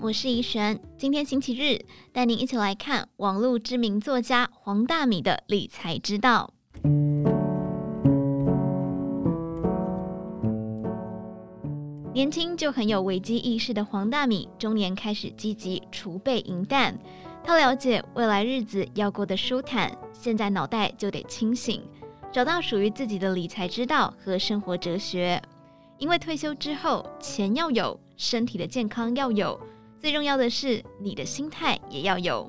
我是怡璇。今天星期日，带您一起来看网络知名作家黄大米的理财之道。年轻就很有危机意识的黄大米，中年开始积极储备银弹。他了解未来日子要过得舒坦，现在脑袋就得清醒，找到属于自己的理财之道和生活哲学。因为退休之后，钱要有。身体的健康要有，最重要的是你的心态也要有。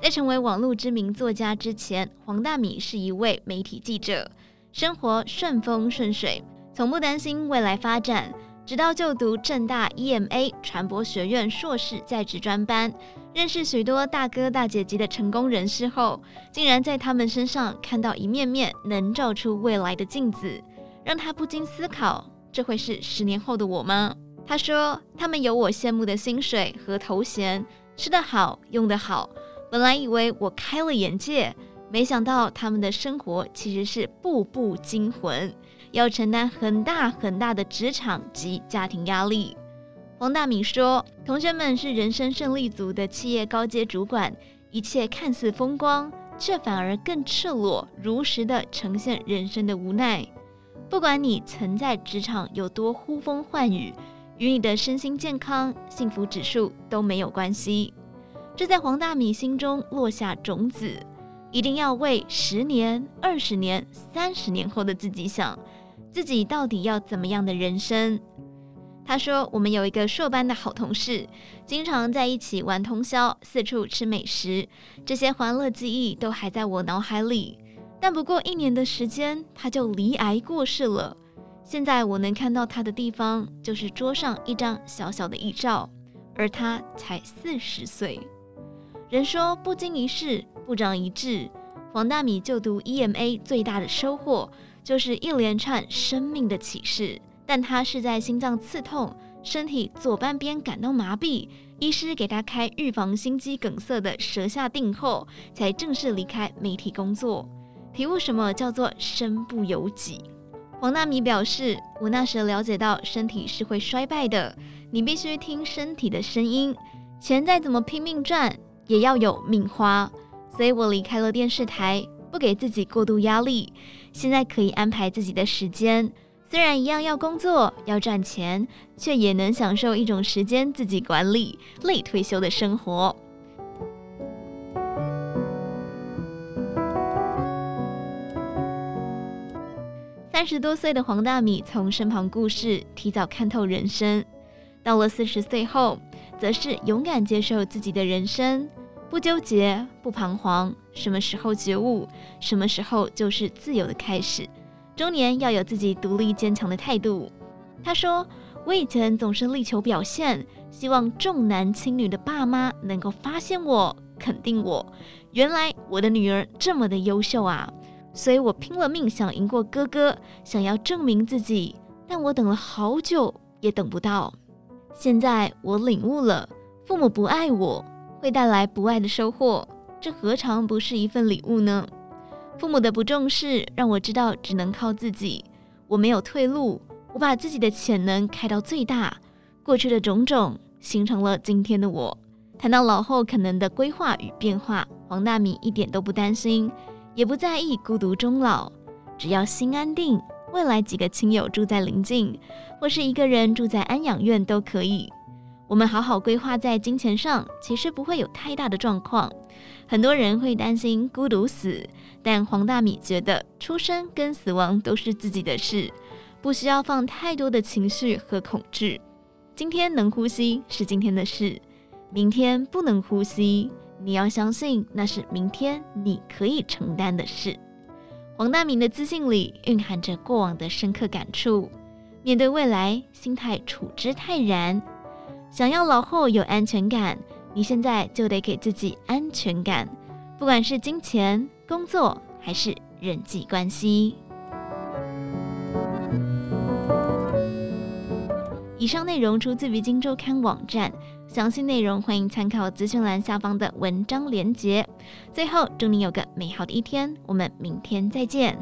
在成为网络知名作家之前，黄大米是一位媒体记者，生活顺风顺水，从不担心未来发展。直到就读正大 EMA 传播学院硕士在职专班，认识许多大哥大姐级的成功人士后，竟然在他们身上看到一面面能照出未来的镜子，让他不禁思考：这会是十年后的我吗？他说：“他们有我羡慕的薪水和头衔，吃得好，用得好。本来以为我开了眼界，没想到他们的生活其实是步步惊魂，要承担很大很大的职场及家庭压力。”黄大米说：“同学们是人生胜利组的企业高阶主管，一切看似风光，却反而更赤裸、如实地呈现人生的无奈。不管你曾在职场有多呼风唤雨。”与你的身心健康、幸福指数都没有关系。这在黄大米心中落下种子，一定要为十年、二十年、三十年后的自己想，自己到底要怎么样的人生。他说：“我们有一个硕班的好同事，经常在一起玩通宵，四处吃美食，这些欢乐记忆都还在我脑海里。但不过一年的时间，他就罹癌过世了。”现在我能看到他的地方，就是桌上一张小小的遗照，而他才四十岁。人说不经一事不长一智，黄大米就读 EMA 最大的收获就是一连串生命的启示。但他是在心脏刺痛、身体左半边感到麻痹，医师给他开预防心肌梗塞的舌下定后，才正式离开媒体工作，体悟什么叫做身不由己。黄大米表示：“我那时了解到身体是会衰败的，你必须听身体的声音。钱再怎么拼命赚，也要有命花。所以我离开了电视台，不给自己过度压力。现在可以安排自己的时间，虽然一样要工作要赚钱，却也能享受一种时间自己管理、累退休的生活。”三十多岁的黄大米从身旁故事提早看透人生，到了四十岁后，则是勇敢接受自己的人生，不纠结，不彷徨。什么时候觉悟，什么时候就是自由的开始。中年要有自己独立坚强的态度。他说：“我以前总是力求表现，希望重男轻女的爸妈能够发现我，肯定我。原来我的女儿这么的优秀啊！”所以我拼了命想赢过哥哥，想要证明自己，但我等了好久也等不到。现在我领悟了，父母不爱我会带来不爱的收获，这何尝不是一份礼物呢？父母的不重视让我知道只能靠自己，我没有退路，我把自己的潜能开到最大。过去的种种形成了今天的我。谈到老后可能的规划与变化，黄大米一点都不担心。也不在意孤独终老，只要心安定，未来几个亲友住在邻近，或是一个人住在安养院都可以。我们好好规划在金钱上，其实不会有太大的状况。很多人会担心孤独死，但黄大米觉得出生跟死亡都是自己的事，不需要放太多的情绪和恐惧。今天能呼吸是今天的事，明天不能呼吸。你要相信，那是明天你可以承担的事。黄大明的自信里蕴含着过往的深刻感触，面对未来，心态处之泰然。想要老后有安全感，你现在就得给自己安全感，不管是金钱、工作还是人际关系。以上内容出自于《金周刊》网站。详细内容欢迎参考资讯栏下方的文章连接。最后，祝你有个美好的一天，我们明天再见。